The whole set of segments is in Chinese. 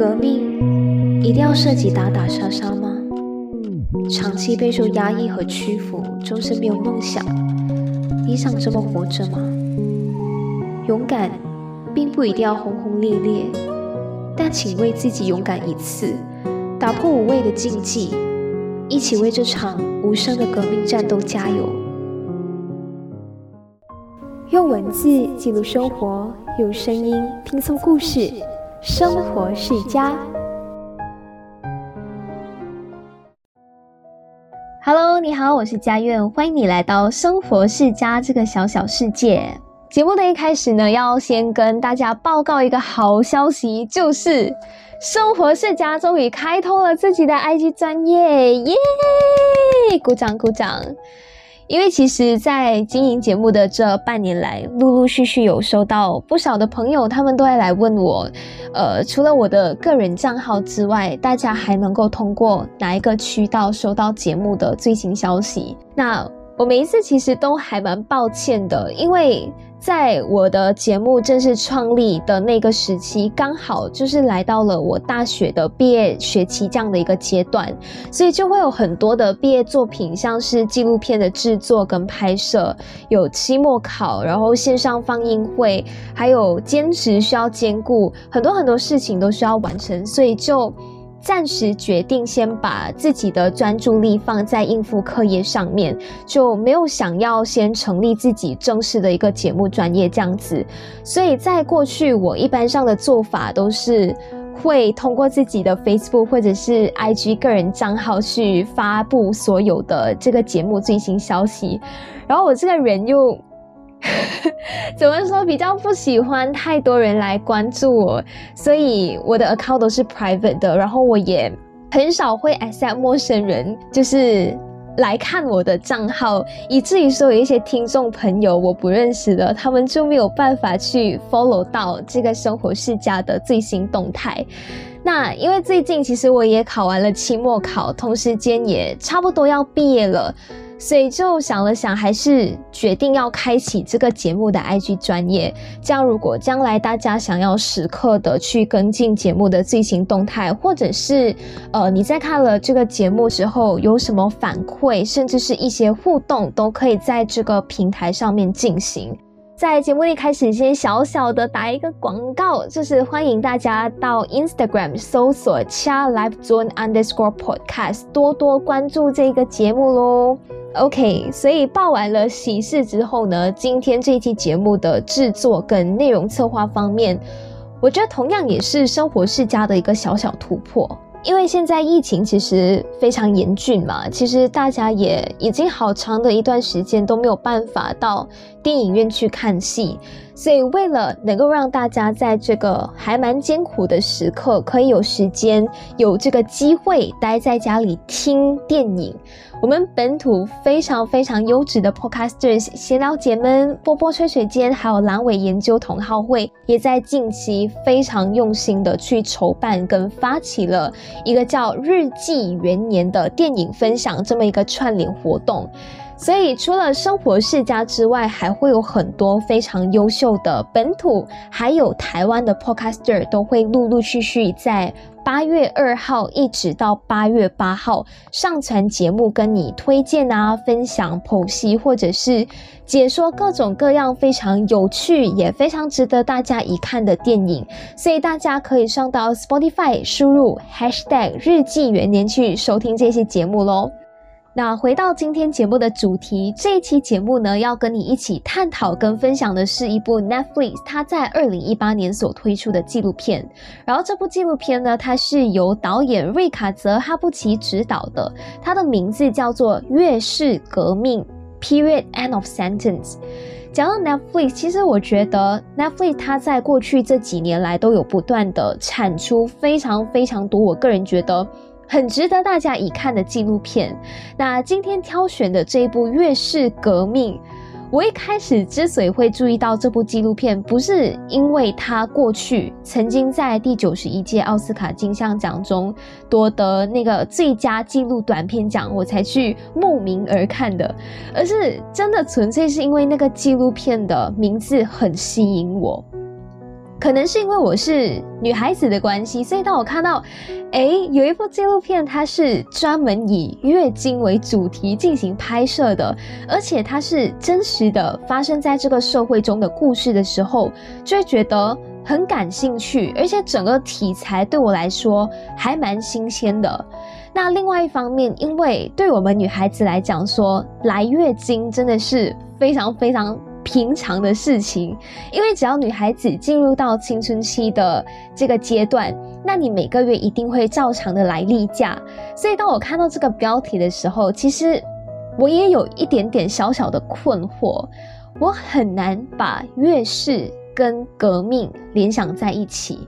革命一定要涉及打打杀杀吗？长期备受压抑和屈服，终身没有梦想，你想这么活着吗？勇敢并不一定要轰轰烈烈，但请为自己勇敢一次，打破无谓的禁忌，一起为这场无声的革命战斗加油。用文字记录生活，用声音拼凑故事，生活世家。Hello，你好，我是佳苑，欢迎你来到生活世家这个小小世界。节目的一开始呢，要先跟大家报告一个好消息，就是生活世家终于开通了自己的 IG 专业，耶！鼓掌鼓掌。因为其实，在经营节目的这半年来，陆陆续续有收到不少的朋友，他们都会来问我，呃，除了我的个人账号之外，大家还能够通过哪一个渠道收到节目的最新消息？那我每一次其实都还蛮抱歉的，因为。在我的节目正式创立的那个时期，刚好就是来到了我大学的毕业学期这样的一个阶段，所以就会有很多的毕业作品，像是纪录片的制作跟拍摄，有期末考，然后线上放映会，还有兼职需要兼顾，很多很多事情都需要完成，所以就。暂时决定先把自己的专注力放在应付课业上面，就没有想要先成立自己正式的一个节目专业这样子。所以在过去，我一般上的做法都是会通过自己的 Facebook 或者是 IG 个人账号去发布所有的这个节目最新消息。然后我这个人又。怎么说？比较不喜欢太多人来关注我，所以我的 account 都是 private 的。然后我也很少会 accept 陌生人，就是来看我的账号，以至于说有一些听众朋友我不认识的，他们就没有办法去 follow 到这个生活世家的最新动态。那因为最近其实我也考完了期末考，同时间也差不多要毕业了。所以就想了想，还是决定要开启这个节目的 IG 专业。这样，如果将来大家想要时刻的去跟进节目的最新动态，或者是呃你在看了这个节目之后有什么反馈，甚至是一些互动，都可以在这个平台上面进行。在节目一开始，先小小的打一个广告，就是欢迎大家到 Instagram 搜索 “cha live zone underscore podcast”，多多关注这个节目喽。OK，所以报完了喜事之后呢，今天这期节目的制作跟内容策划方面，我觉得同样也是生活世家的一个小小突破。因为现在疫情其实非常严峻嘛，其实大家也已经好长的一段时间都没有办法到电影院去看戏，所以为了能够让大家在这个还蛮艰苦的时刻，可以有时间有这个机会待在家里听电影。我们本土非常非常优质的 podcasters 闲聊姐们、波波吹水间，还有阑尾研究同好会，也在近期非常用心的去筹办跟发起了一个叫“日记元年”的电影分享这么一个串联活动。所以除了生活世家之外，还会有很多非常优秀的本土还有台湾的 podcaster 都会陆陆续续在。八月二号一直到八月八号上传节目，跟你推荐啊、分享剖析，或者是解说各种各样非常有趣也非常值得大家一看的电影，所以大家可以上到 Spotify 输入 Hashtag 日记元年去收听这些节目喽。那回到今天节目的主题，这一期节目呢，要跟你一起探讨跟分享的是一部 Netflix 它在二零一八年所推出的纪录片。然后这部纪录片呢，它是由导演瑞卡泽哈布奇执导的，它的名字叫做《月式革命》（Period End of Sentence）。讲到 Netflix，其实我觉得 Netflix 它在过去这几年来都有不断的产出非常非常多，我个人觉得。很值得大家一看的纪录片。那今天挑选的这一部《月式革命》，我一开始之所以会注意到这部纪录片，不是因为它过去曾经在第九十一届奥斯卡金像奖中夺得那个最佳纪录短片奖，我才去慕名而看的，而是真的纯粹是因为那个纪录片的名字很吸引我。可能是因为我是女孩子的关系，所以当我看到，哎，有一部纪录片，它是专门以月经为主题进行拍摄的，而且它是真实的发生在这个社会中的故事的时候，就会觉得很感兴趣，而且整个题材对我来说还蛮新鲜的。那另外一方面，因为对我们女孩子来讲，说来月经真的是非常非常。平常的事情，因为只要女孩子进入到青春期的这个阶段，那你每个月一定会照常的来例假。所以当我看到这个标题的时候，其实我也有一点点小小的困惑，我很难把月事跟革命联想在一起，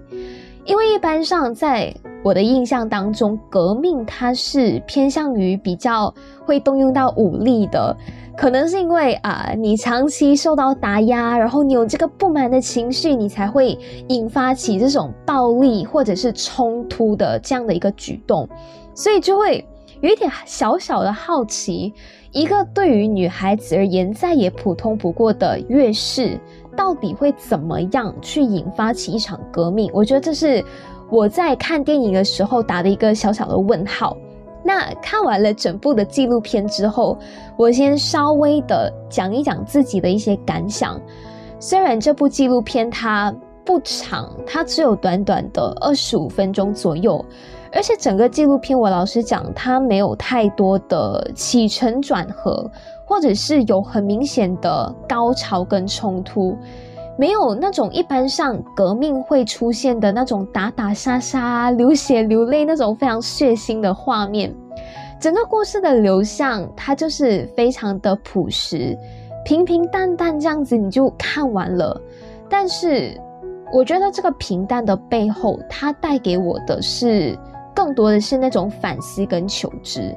因为一般上在我的印象当中，革命它是偏向于比较会动用到武力的。可能是因为啊，你长期受到打压，然后你有这个不满的情绪，你才会引发起这种暴力或者是冲突的这样的一个举动，所以就会有一点小小的好奇，一个对于女孩子而言再也普通不过的月事，到底会怎么样去引发起一场革命？我觉得这是我在看电影的时候打的一个小小的问号。那看完了整部的纪录片之后，我先稍微的讲一讲自己的一些感想。虽然这部纪录片它不长，它只有短短的二十五分钟左右，而且整个纪录片我老实讲，它没有太多的起承转合，或者是有很明显的高潮跟冲突。没有那种一般上革命会出现的那种打打杀杀、流血流泪那种非常血腥的画面。整个故事的流向，它就是非常的朴实、平平淡淡这样子，你就看完了。但是，我觉得这个平淡的背后，它带给我的是更多的是那种反思跟求知。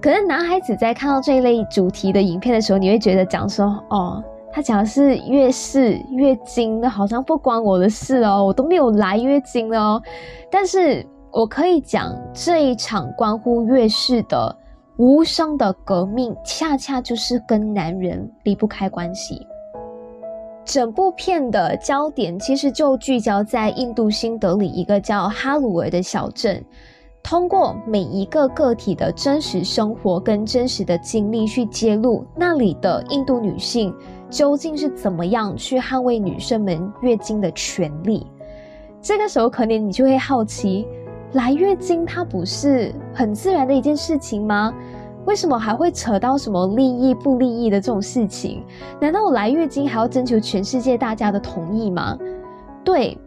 可能男孩子在看到这一类主题的影片的时候，你会觉得讲说哦。他讲的是月事、月经，那好像不关我的事哦，我都没有来月经哦。但是我可以讲，这一场关乎月事的无声的革命，恰恰就是跟男人离不开关系。整部片的焦点其实就聚焦在印度新德里一个叫哈鲁尔的小镇。通过每一个个体的真实生活跟真实的经历去揭露那里的印度女性究竟是怎么样去捍卫女生们月经的权利。这个时候，可能你就会好奇，来月经它不是很自然的一件事情吗？为什么还会扯到什么利益不利益的这种事情？难道我来月经还要征求全世界大家的同意吗？对。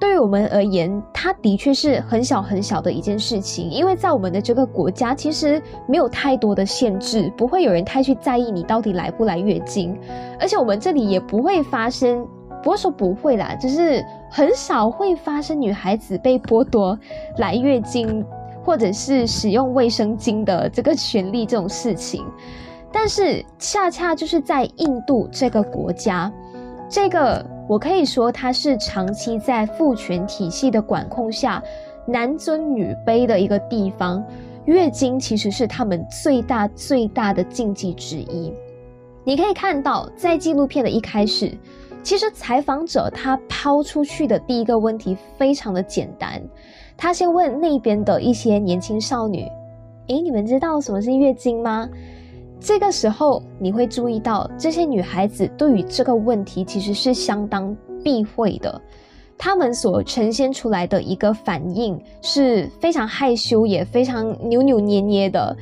对于我们而言，它的确是很小很小的一件事情，因为在我们的这个国家，其实没有太多的限制，不会有人太去在意你到底来不来月经，而且我们这里也不会发生，不会说不会啦，就是很少会发生女孩子被剥夺来月经或者是使用卫生巾的这个权利这种事情，但是恰恰就是在印度这个国家，这个。我可以说，它是长期在父权体系的管控下，男尊女卑的一个地方。月经其实是他们最大最大的禁忌之一。你可以看到，在纪录片的一开始，其实采访者他抛出去的第一个问题非常的简单，他先问那边的一些年轻少女：“诶，你们知道什么是月经吗？”这个时候，你会注意到这些女孩子对于这个问题其实是相当避讳的，她们所呈现出来的一个反应是非常害羞，也非常扭扭捏捏的。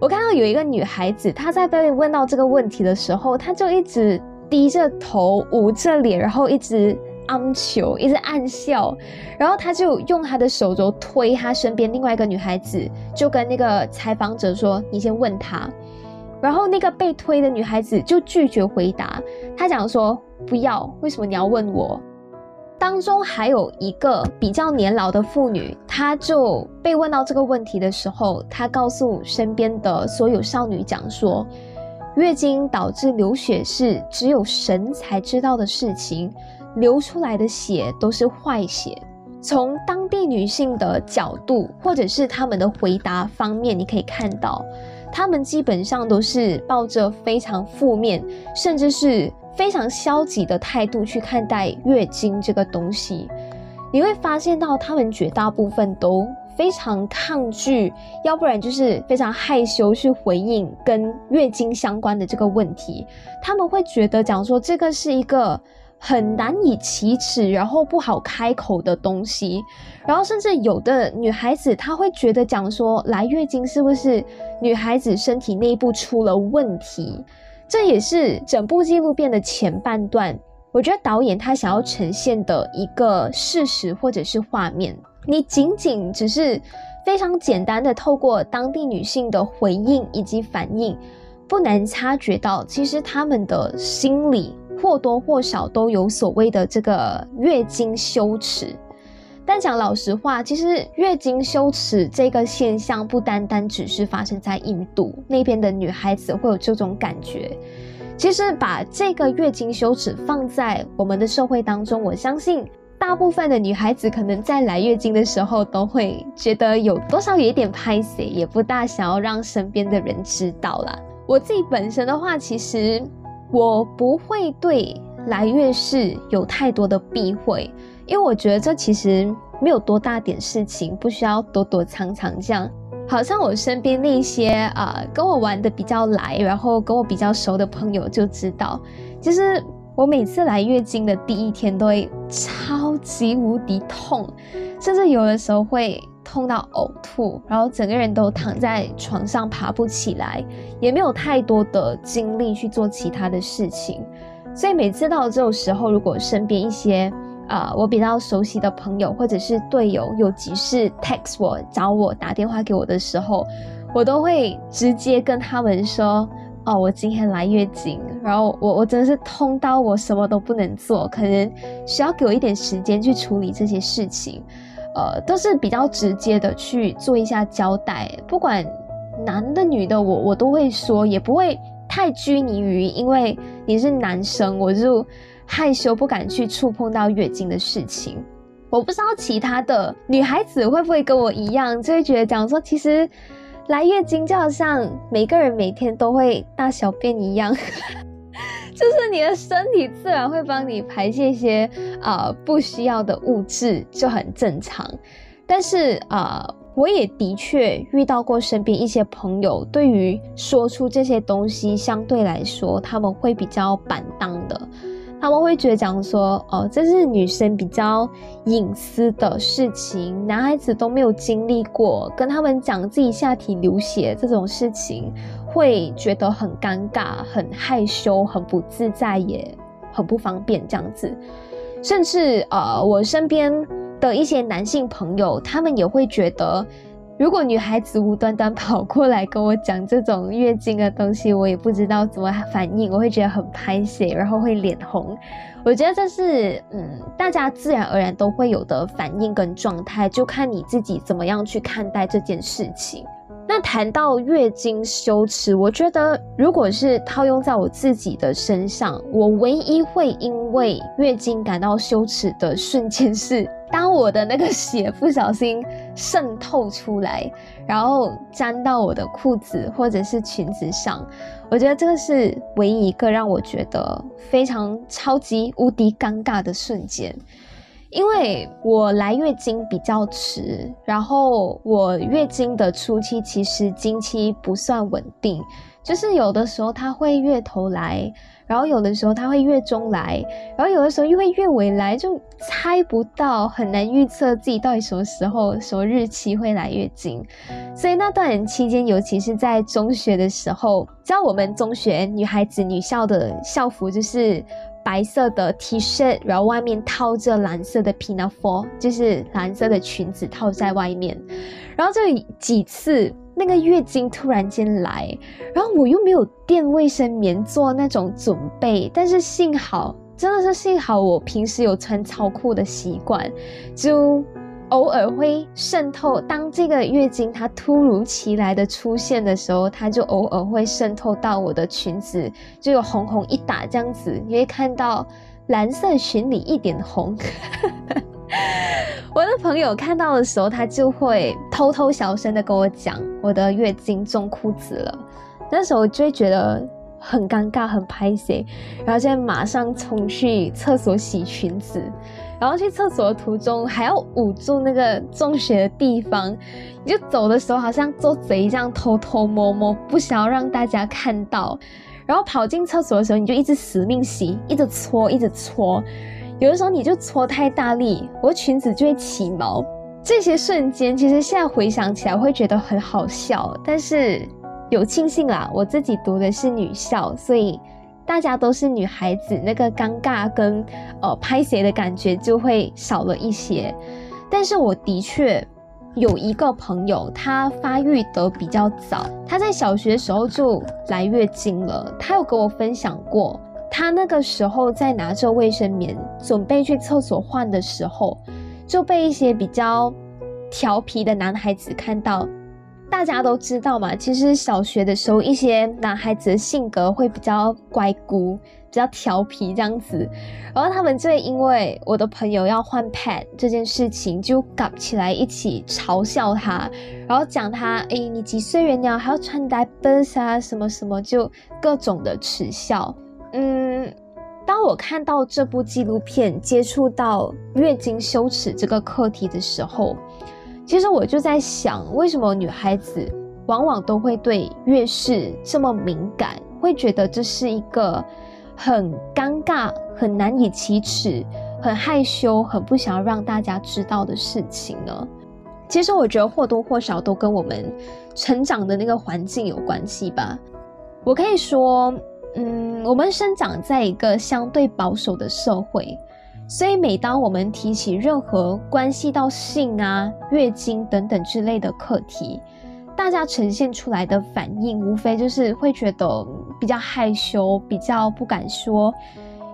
我看到有一个女孩子，她在被问到这个问题的时候，她就一直低着头、捂着脸，然后一直暗求，一直暗笑，然后她就用她的手肘推她身边另外一个女孩子，就跟那个采访者说：“你先问她。”然后那个被推的女孩子就拒绝回答，她讲说不要，为什么你要问我？当中还有一个比较年老的妇女，她就被问到这个问题的时候，她告诉身边的所有少女讲说，月经导致流血是只有神才知道的事情，流出来的血都是坏血。从当地女性的角度，或者是他们的回答方面，你可以看到。他们基本上都是抱着非常负面，甚至是非常消极的态度去看待月经这个东西。你会发现到，他们绝大部分都非常抗拒，要不然就是非常害羞去回应跟月经相关的这个问题。他们会觉得讲说这个是一个。很难以启齿，然后不好开口的东西，然后甚至有的女孩子她会觉得讲说来月经是不是女孩子身体内部出了问题？这也是整部纪录片的前半段，我觉得导演他想要呈现的一个事实或者是画面。你仅仅只是非常简单的透过当地女性的回应以及反应，不难察觉到其实他们的心理。或多或少都有所谓的这个月经羞耻，但讲老实话，其实月经羞耻这个现象不单单只是发生在印度那边的女孩子会有这种感觉。其实把这个月经羞耻放在我们的社会当中，我相信大部分的女孩子可能在来月经的时候都会觉得有多少有一点拍死，也不大想要让身边的人知道啦。我自己本身的话，其实。我不会对来月事有太多的避讳，因为我觉得这其实没有多大点事情，不需要躲躲藏藏这样。好像我身边那些啊跟我玩的比较来，然后跟我比较熟的朋友就知道，其实我每次来月经的第一天都会超级无敌痛，甚至有的时候会。痛到呕吐，然后整个人都躺在床上爬不起来，也没有太多的精力去做其他的事情。所以每次到这种时候，如果身边一些啊我比较熟悉的朋友或者是队友有急事 text 我找我打电话给我的时候，我都会直接跟他们说：哦，我今天来月经，然后我我真的是痛到我什么都不能做，可能需要给我一点时间去处理这些事情。呃，都是比较直接的去做一下交代，不管男的女的，我我都会说，也不会太拘泥于，因为你是男生，我就害羞不敢去触碰到月经的事情。我不知道其他的女孩子会不会跟我一样，就会觉得讲说，其实来月经就好像每个人每天都会大小便一样。就是你的身体自然会帮你排泄一些啊不需要的物质，就很正常。但是啊，我也的确遇到过身边一些朋友，对于说出这些东西，相对来说他们会比较板当的。他们会觉得讲说，哦，这是女生比较隐私的事情，男孩子都没有经历过，跟他们讲自己下体流血这种事情。会觉得很尴尬、很害羞、很不自在，也 很不方便这样子。甚至呃，我身边的一些男性朋友，他们也会觉得，如果女孩子无端端跑过来跟我讲这种月经的东西，我也不知道怎么反应，我会觉得很拍血，然后会脸红。我觉得这是嗯，大家自然而然都会有的反应跟状态，就看你自己怎么样去看待这件事情。那谈到月经羞耻，我觉得如果是套用在我自己的身上，我唯一会因为月经感到羞耻的瞬间是，当我的那个血不小心渗透出来，然后沾到我的裤子或者是裙子上，我觉得这个是唯一一个让我觉得非常超级无敌尴尬的瞬间。因为我来月经比较迟，然后我月经的初期其实经期不算稳定，就是有的时候它会月头来，然后有的时候它会月中来，然后有的时候又会月尾来，就猜不到，很难预测自己到底什么时候、什么日期会来月经。所以那段期间，尤其是在中学的时候，知道我们中学女孩子女校的校服就是。白色的 T 恤，然后外面套着蓝色的 pinafore，就是蓝色的裙子套在外面。然后这几次那个月经突然间来，然后我又没有垫卫生棉做那种准备，但是幸好，真的是幸好，我平时有穿超裤的习惯，就。偶尔会渗透，当这个月经它突如其来的出现的时候，它就偶尔会渗透到我的裙子，就有红红一打这样子，你会看到蓝色裙里一点红。我的朋友看到的时候，他就会偷偷小声的跟我讲，我的月经中裤子了。那时候我就会觉得很尴尬，很拍谁，然后就马上冲去厕所洗裙子。然后去厕所的途中还要捂住那个中血的地方，你就走的时候好像做贼一样偷偷摸摸，不想要让大家看到。然后跑进厕所的时候，你就一直死命洗，一直搓，一直搓。有的时候你就搓太大力，我裙子就会起毛。这些瞬间其实现在回想起来会觉得很好笑，但是有庆幸啦，我自己读的是女校，所以。大家都是女孩子，那个尴尬跟呃拍鞋的感觉就会少了一些。但是我的确有一个朋友，她发育得比较早，她在小学时候就来月经了。她有跟我分享过，她那个时候在拿着卫生棉准备去厕所换的时候，就被一些比较调皮的男孩子看到。大家都知道嘛，其实小学的时候，一些男孩子的性格会比较乖孤，比较调皮这样子。然后他们就会因为我的朋友要换 pad 这件事情，就搞起来一起嘲笑他，然后讲他，哎，你几岁人了还要穿 diapers 啊，什么什么，就各种的耻笑。嗯，当我看到这部纪录片，接触到月经羞耻这个课题的时候。其实我就在想，为什么女孩子往往都会对月事这么敏感，会觉得这是一个很尴尬、很难以启齿、很害羞、很不想要让大家知道的事情呢？其实我觉得或多或少都跟我们成长的那个环境有关系吧。我可以说，嗯，我们生长在一个相对保守的社会。所以，每当我们提起任何关系到性啊、月经等等之类的课题，大家呈现出来的反应，无非就是会觉得比较害羞，比较不敢说。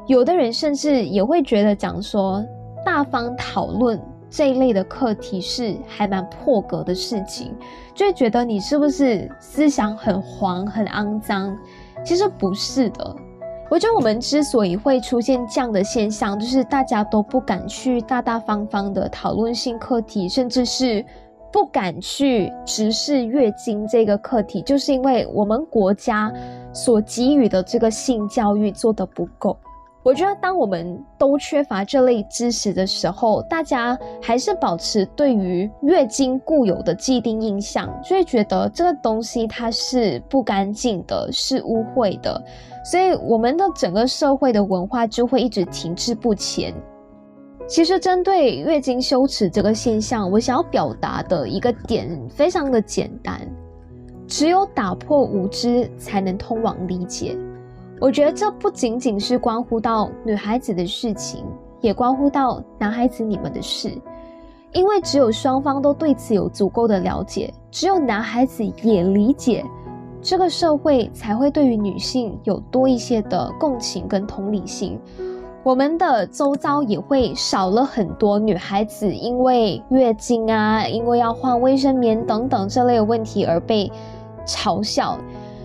有的人甚至也会觉得讲说大方讨论这一类的课题是还蛮破格的事情，就会觉得你是不是思想很黄、很肮脏？其实不是的。我觉得我们之所以会出现这样的现象，就是大家都不敢去大大方方的讨论性课题，甚至是不敢去直视月经这个课题，就是因为我们国家所给予的这个性教育做得不够。我觉得，当我们都缺乏这类知识的时候，大家还是保持对于月经固有的既定印象，就会觉得这个东西它是不干净的，是污秽的，所以我们的整个社会的文化就会一直停滞不前。其实，针对月经羞耻这个现象，我想要表达的一个点非常的简单：只有打破无知，才能通往理解。我觉得这不仅仅是关乎到女孩子的事情，也关乎到男孩子你们的事，因为只有双方都对此有足够的了解，只有男孩子也理解，这个社会才会对于女性有多一些的共情跟同理心，我们的周遭也会少了很多女孩子因为月经啊，因为要换卫生棉等等这类的问题而被嘲笑。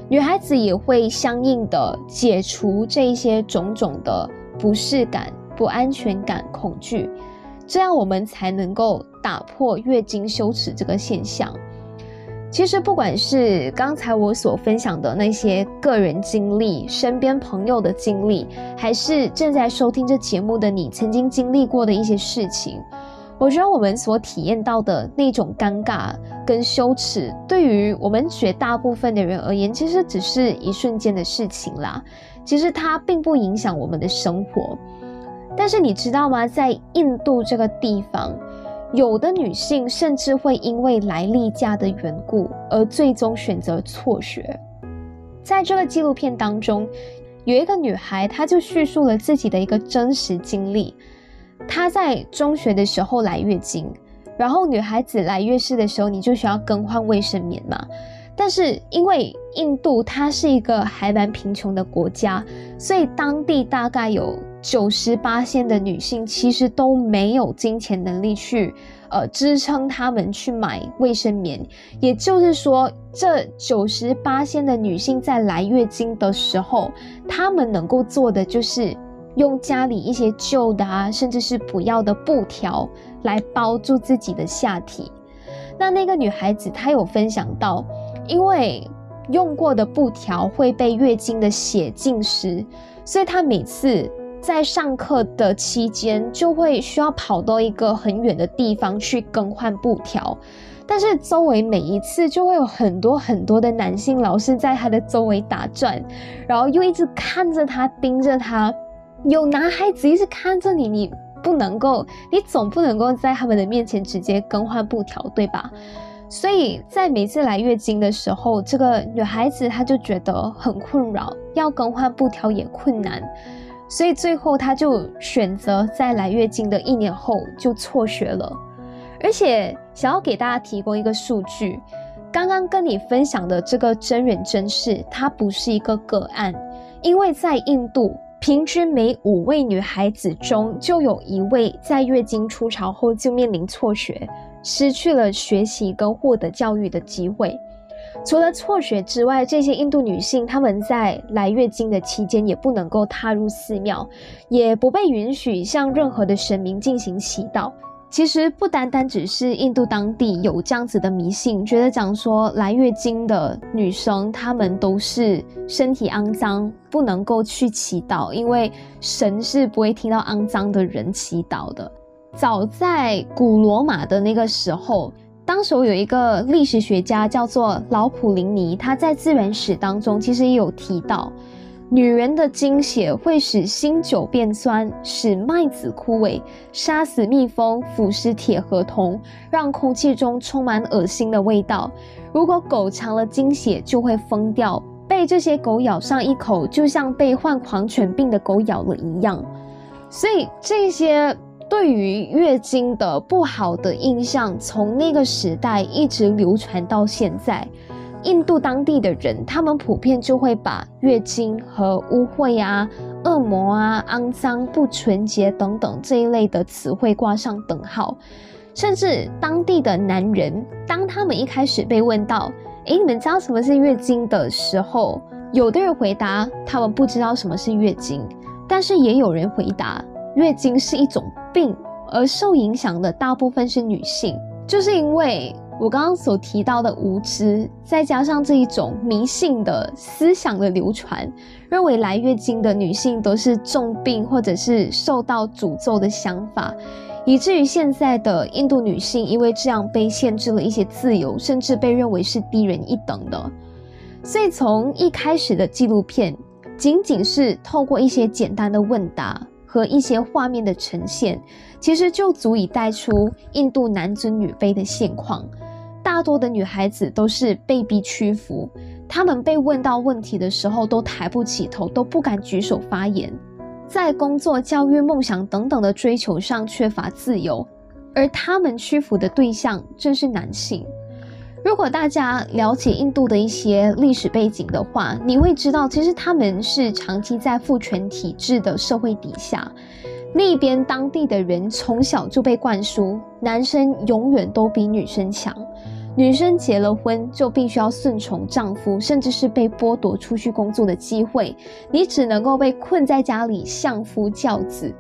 女孩子也会相应的解除这些种种的不适感、不安全感、恐惧，这样我们才能够打破月经羞耻这个现象。其实，不管是刚才我所分享的那些个人经历、身边朋友的经历，还是正在收听这节目的你曾经经历过的一些事情。我觉得我们所体验到的那种尴尬跟羞耻，对于我们绝大部分的人而言，其实只是一瞬间的事情啦。其实它并不影响我们的生活。但是你知道吗？在印度这个地方，有的女性甚至会因为来例假的缘故，而最终选择辍学。在这个纪录片当中，有一个女孩，她就叙述了自己的一个真实经历。她在中学的时候来月经，然后女孩子来月事的时候，你就需要更换卫生棉嘛。但是因为印度它是一个还蛮贫穷的国家，所以当地大概有九十八线的女性其实都没有金钱能力去呃支撑她们去买卫生棉。也就是说，这九十八线的女性在来月经的时候，她们能够做的就是。用家里一些旧的啊，甚至是不要的布条来包住自己的下体。那那个女孩子她有分享到，因为用过的布条会被月经的血浸湿，所以她每次在上课的期间就会需要跑到一个很远的地方去更换布条。但是周围每一次就会有很多很多的男性老师在他的周围打转，然后又一直看着他，盯着他。有男孩子一直看着你，你不能够，你总不能够在他们的面前直接更换布条，对吧？所以在每次来月经的时候，这个女孩子她就觉得很困扰，要更换布条也困难，所以最后她就选择在来月经的一年后就辍学了。而且想要给大家提供一个数据，刚刚跟你分享的这个真人真事，它不是一个个案，因为在印度。平均每五位女孩子中就有一位在月经初潮后就面临辍学，失去了学习跟获得教育的机会。除了辍学之外，这些印度女性她们在来月经的期间也不能够踏入寺庙，也不被允许向任何的神明进行祈祷。其实不单单只是印度当地有这样子的迷信，觉得讲说来月经的女生，她们都是身体肮脏，不能够去祈祷，因为神是不会听到肮脏的人祈祷的。早在古罗马的那个时候，当时有一个历史学家叫做老普林尼，他在自然史当中其实也有提到。女人的经血会使新酒变酸，使麦子枯萎，杀死蜜蜂，腐蚀铁和铜，让空气中充满恶心的味道。如果狗尝了精血，就会疯掉，被这些狗咬上一口，就像被患狂犬病的狗咬了一样。所以，这些对于月经的不好的印象，从那个时代一直流传到现在。印度当地的人，他们普遍就会把月经和污秽啊、恶魔啊、肮脏、不纯洁等等这一类的词汇挂上等号。甚至当地的男人，当他们一开始被问到“诶，你们知道什么是月经”的时候，有的人回答他们不知道什么是月经，但是也有人回答月经是一种病，而受影响的大部分是女性，就是因为。我刚刚所提到的无知，再加上这一种迷信的思想的流传，认为来月经的女性都是重病或者是受到诅咒的想法，以至于现在的印度女性因为这样被限制了一些自由，甚至被认为是低人一等的。所以从一开始的纪录片，仅仅是透过一些简单的问答和一些画面的呈现，其实就足以带出印度男尊女卑的现况。大多的女孩子都是被逼屈服，她们被问到问题的时候都抬不起头，都不敢举手发言，在工作、教育、梦想等等的追求上缺乏自由，而她们屈服的对象正是男性。如果大家了解印度的一些历史背景的话，你会知道，其实他们是长期在父权体制的社会底下，那边当地的人从小就被灌输，男生永远都比女生强。女生结了婚就必须要顺从丈夫，甚至是被剥夺出去工作的机会。你只能够被困在家里相夫教子。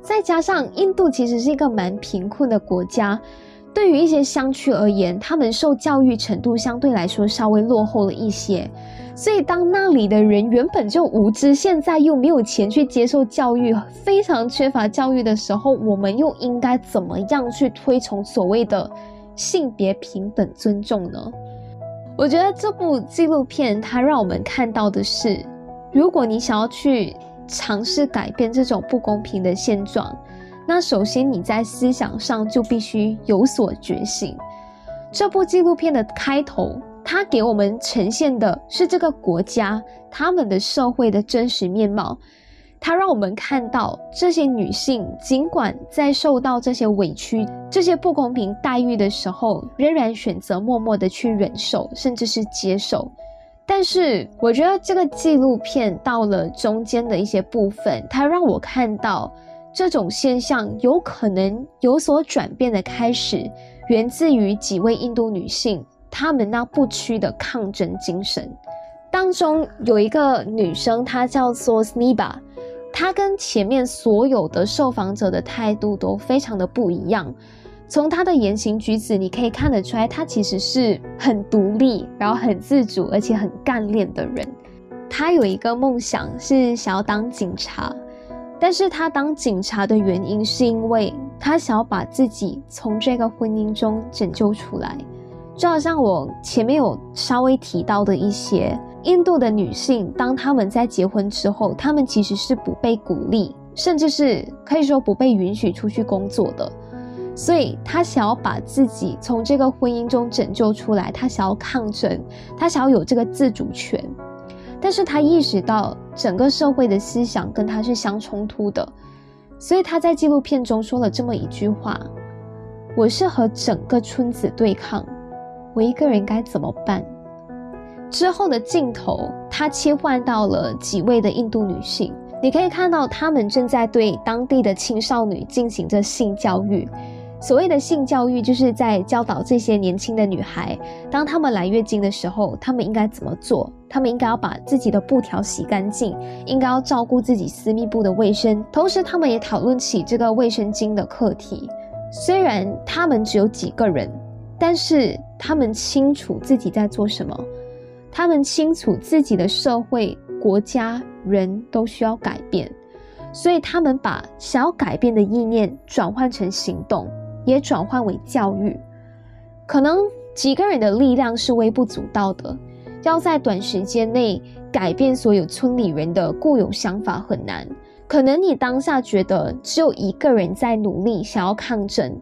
再加上印度其实是一个蛮贫困的国家，对于一些乡区而言，他们受教育程度相对来说稍微落后了一些。所以当那里的人原本就无知，现在又没有钱去接受教育，非常缺乏教育的时候，我们又应该怎么样去推崇所谓的？性别平等尊重呢？我觉得这部纪录片它让我们看到的是，如果你想要去尝试改变这种不公平的现状，那首先你在思想上就必须有所觉醒。这部纪录片的开头，它给我们呈现的是这个国家他们的社会的真实面貌。它让我们看到，这些女性尽管在受到这些委屈、这些不公平待遇的时候，仍然选择默默的去忍受，甚至是接受。但是，我觉得这个纪录片到了中间的一些部分，它让我看到这种现象有可能有所转变的开始，源自于几位印度女性她们那不屈的抗争精神。当中有一个女生，她叫做 Sniba。她跟前面所有的受访者的态度都非常的不一样。从她的言行举止，你可以看得出来，她其实是很独立，然后很自主，而且很干练的人。她有一个梦想是想要当警察，但是他当警察的原因是因为他想要把自己从这个婚姻中拯救出来。就好像我前面有稍微提到的一些印度的女性，当她们在结婚之后，她们其实是不被鼓励，甚至是可以说不被允许出去工作的。所以她想要把自己从这个婚姻中拯救出来，她想要抗争，她想要有这个自主权。但是他意识到整个社会的思想跟他是相冲突的，所以他在纪录片中说了这么一句话：“我是和整个村子对抗。”我一个人该怎么办？之后的镜头，他切换到了几位的印度女性，你可以看到她们正在对当地的青少年进行着性教育。所谓的性教育，就是在教导这些年轻的女孩，当她们来月经的时候，她们应该怎么做？他们应该要把自己的布条洗干净，应该要照顾自己私密部的卫生。同时，他们也讨论起这个卫生巾的课题。虽然他们只有几个人。但是他们清楚自己在做什么，他们清楚自己的社会、国家、人都需要改变，所以他们把想要改变的意念转换成行动，也转换为教育。可能几个人的力量是微不足道的，要在短时间内改变所有村里人的固有想法很难。可能你当下觉得只有一个人在努力，想要抗争。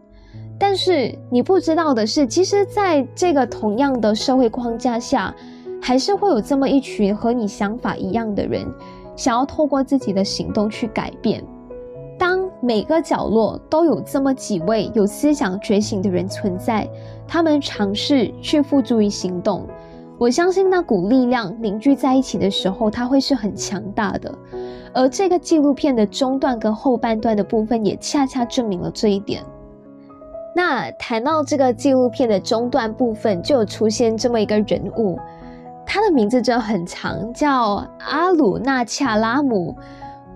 但是你不知道的是，其实在这个同样的社会框架下，还是会有这么一群和你想法一样的人，想要透过自己的行动去改变。当每个角落都有这么几位有思想觉醒的人存在，他们尝试去付诸于行动，我相信那股力量凝聚在一起的时候，它会是很强大的。而这个纪录片的中段跟后半段的部分，也恰恰证明了这一点。那谈到这个纪录片的中段部分，就有出现这么一个人物，他的名字真的很长，叫阿鲁纳恰拉姆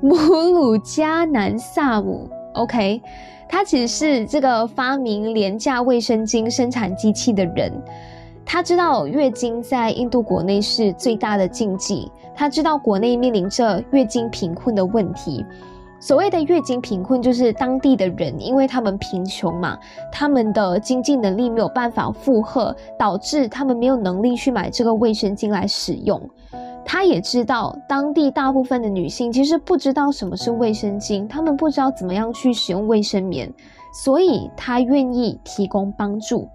姆鲁加南萨姆。OK，他其实是这个发明廉价卫生巾生产机器的人。他知道月经在印度国内是最大的禁忌，他知道国内面临着月经贫困的问题。所谓的月经贫困，就是当地的人，因为他们贫穷嘛，他们的经济能力没有办法负荷，导致他们没有能力去买这个卫生巾来使用。他也知道，当地大部分的女性其实不知道什么是卫生巾，她们不知道怎么样去使用卫生棉，所以他愿意提供帮助。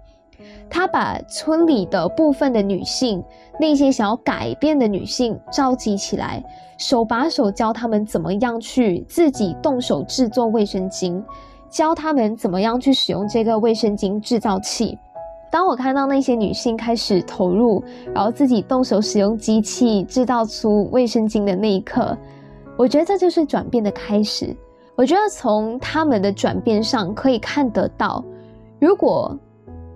他把村里的部分的女性，那些想要改变的女性召集起来，手把手教他们怎么样去自己动手制作卫生巾，教他们怎么样去使用这个卫生巾制造器。当我看到那些女性开始投入，然后自己动手使用机器制造出卫生巾的那一刻，我觉得这就是转变的开始。我觉得从他们的转变上可以看得到，如果。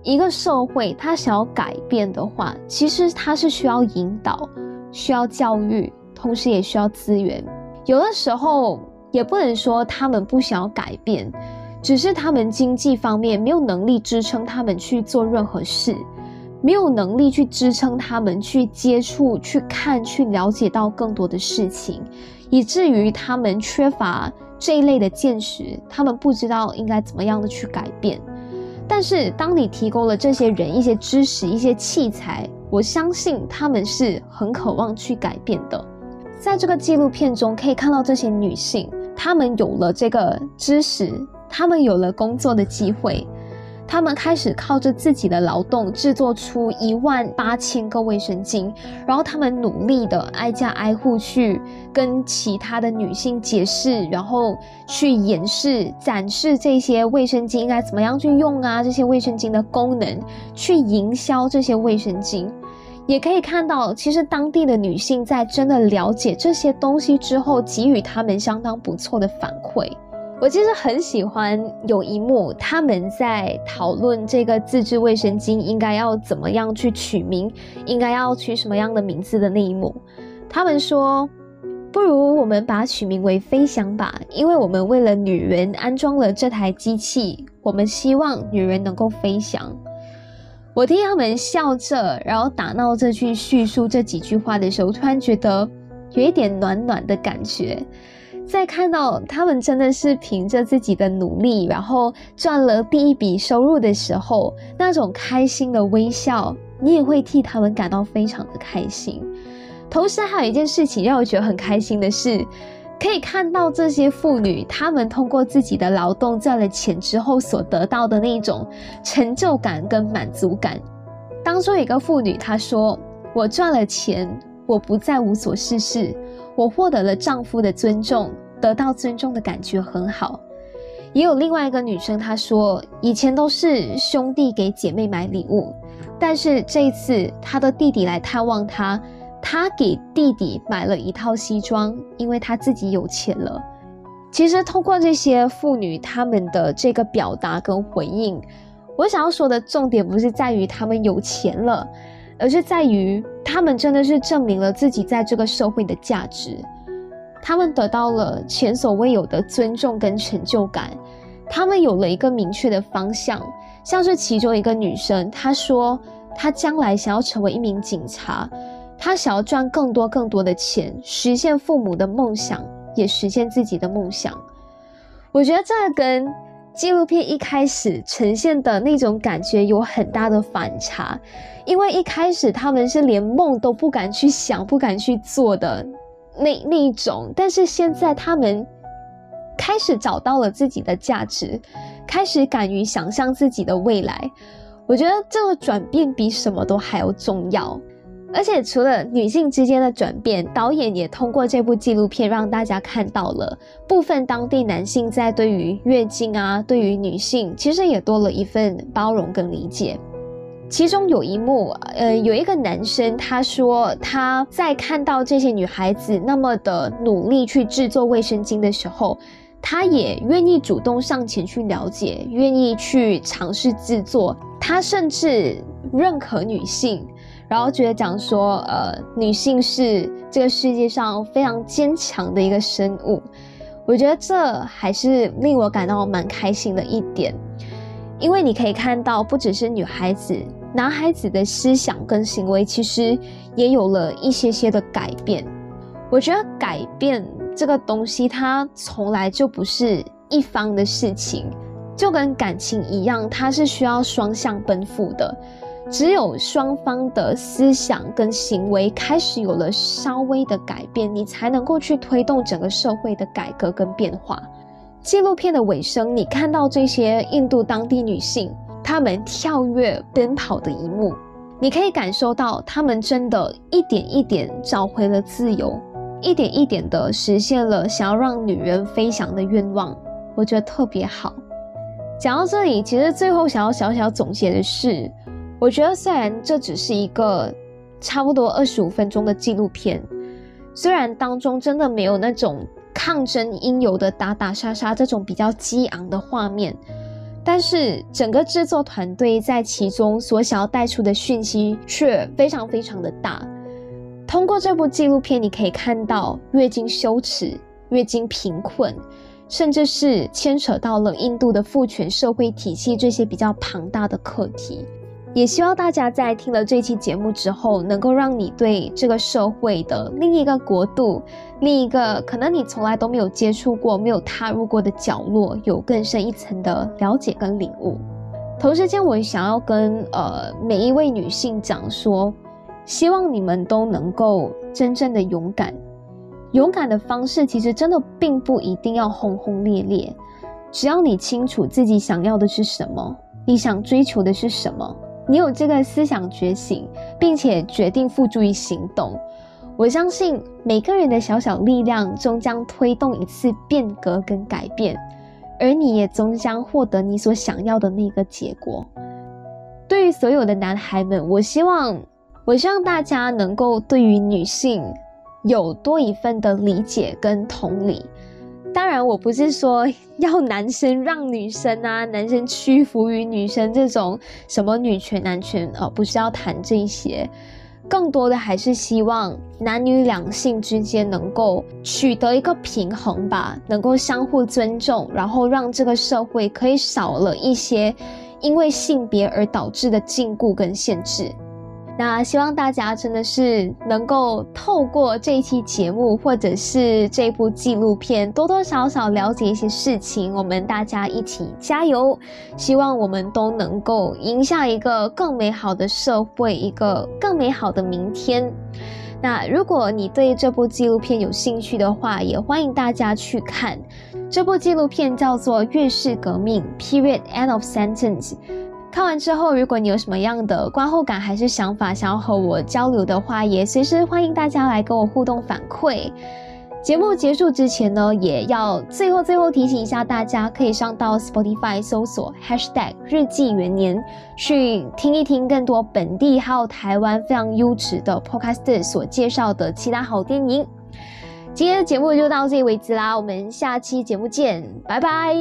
一个社会，他想要改变的话，其实他是需要引导、需要教育，同时也需要资源。有的时候也不能说他们不想要改变，只是他们经济方面没有能力支撑他们去做任何事，没有能力去支撑他们去接触、去看、去了解到更多的事情，以至于他们缺乏这一类的见识，他们不知道应该怎么样的去改变。但是，当你提供了这些人一些知识、一些器材，我相信他们是很渴望去改变的。在这个纪录片中，可以看到这些女性，她们有了这个知识，她们有了工作的机会。他们开始靠着自己的劳动制作出一万八千个卫生巾，然后他们努力的挨家挨户去跟其他的女性解释，然后去演示、展示这些卫生巾应该怎么样去用啊，这些卫生巾的功能，去营销这些卫生巾。也可以看到，其实当地的女性在真的了解这些东西之后，给予他们相当不错的反馈。我其实很喜欢有一幕，他们在讨论这个自制卫生巾应该要怎么样去取名，应该要取什么样的名字的那一幕。他们说，不如我们把它取名为“飞翔”吧，因为我们为了女人安装了这台机器，我们希望女人能够飞翔。我听他们笑着，然后打闹着去叙述这几句话的时候，突然觉得有一点暖暖的感觉。在看到他们真的是凭着自己的努力，然后赚了第一笔收入的时候，那种开心的微笑，你也会替他们感到非常的开心。同时，还有一件事情让我觉得很开心的是，可以看到这些妇女，她们通过自己的劳动赚了钱之后所得到的那种成就感跟满足感。当中有一个妇女，她说：“我赚了钱，我不再无所事事。”我获得了丈夫的尊重，得到尊重的感觉很好。也有另外一个女生，她说以前都是兄弟给姐妹买礼物，但是这一次她的弟弟来探望她，她给弟弟买了一套西装，因为她自己有钱了。其实通过这些妇女她们的这个表达跟回应，我想要说的重点不是在于她们有钱了。而是在于，他们真的是证明了自己在这个社会的价值，他们得到了前所未有的尊重跟成就感，他们有了一个明确的方向。像是其中一个女生，她说她将来想要成为一名警察，她想要赚更多更多的钱，实现父母的梦想，也实现自己的梦想。我觉得这跟。纪录片一开始呈现的那种感觉有很大的反差，因为一开始他们是连梦都不敢去想、不敢去做的那那一种，但是现在他们开始找到了自己的价值，开始敢于想象自己的未来。我觉得这个转变比什么都还要重要。而且除了女性之间的转变，导演也通过这部纪录片让大家看到了部分当地男性在对于月经啊，对于女性其实也多了一份包容跟理解。其中有一幕，呃，有一个男生他说他在看到这些女孩子那么的努力去制作卫生巾的时候，他也愿意主动上前去了解，愿意去尝试制作，他甚至认可女性。然后觉得讲说，呃，女性是这个世界上非常坚强的一个生物，我觉得这还是令我感到蛮开心的一点，因为你可以看到，不只是女孩子，男孩子的思想跟行为其实也有了一些些的改变。我觉得改变这个东西，它从来就不是一方的事情，就跟感情一样，它是需要双向奔赴的。只有双方的思想跟行为开始有了稍微的改变，你才能够去推动整个社会的改革跟变化。纪录片的尾声，你看到这些印度当地女性他们跳跃奔跑的一幕，你可以感受到他们真的一点一点找回了自由，一点一点的实现了想要让女人飞翔的愿望。我觉得特别好。讲到这里，其实最后想要小小总结的是。我觉得，虽然这只是一个差不多二十五分钟的纪录片，虽然当中真的没有那种抗争应有的打打杀杀这种比较激昂的画面，但是整个制作团队在其中所想要带出的讯息却非常非常的大。通过这部纪录片，你可以看到月经羞耻、月经贫困，甚至是牵扯到了印度的父权社会体系这些比较庞大的课题。也希望大家在听了这期节目之后，能够让你对这个社会的另一个国度、另一个可能你从来都没有接触过、没有踏入过的角落，有更深一层的了解跟领悟。同时间，我也想要跟呃每一位女性讲说，希望你们都能够真正的勇敢。勇敢的方式其实真的并不一定要轰轰烈烈，只要你清楚自己想要的是什么，你想追求的是什么。你有这个思想觉醒，并且决定付诸于行动，我相信每个人的小小力量终将推动一次变革跟改变，而你也终将获得你所想要的那个结果。对于所有的男孩们，我希望，我希望大家能够对于女性有多一份的理解跟同理。当然，我不是说 要男生让女生啊，男生屈服于女生这种什么女权男权哦，不是要谈这些，更多的还是希望男女两性之间能够取得一个平衡吧，能够相互尊重，然后让这个社会可以少了一些因为性别而导致的禁锢跟限制。那希望大家真的是能够透过这一期节目，或者是这部纪录片，多多少少了解一些事情。我们大家一起加油，希望我们都能够赢下一个更美好的社会，一个更美好的明天。那如果你对这部纪录片有兴趣的话，也欢迎大家去看。这部纪录片叫做《月式革命》（Period End of Sentence）。看完之后，如果你有什么样的观后感还是想法，想要和我交流的话，也随时欢迎大家来跟我互动反馈。节目结束之前呢，也要最后最后提醒一下大家，可以上到 Spotify 搜索 Hashtag 日记元年，去听一听更多本地还有台湾非常优质的 Podcast 所介绍的其他好电影。今天的节目就到这里为止啦，我们下期节目见，拜拜。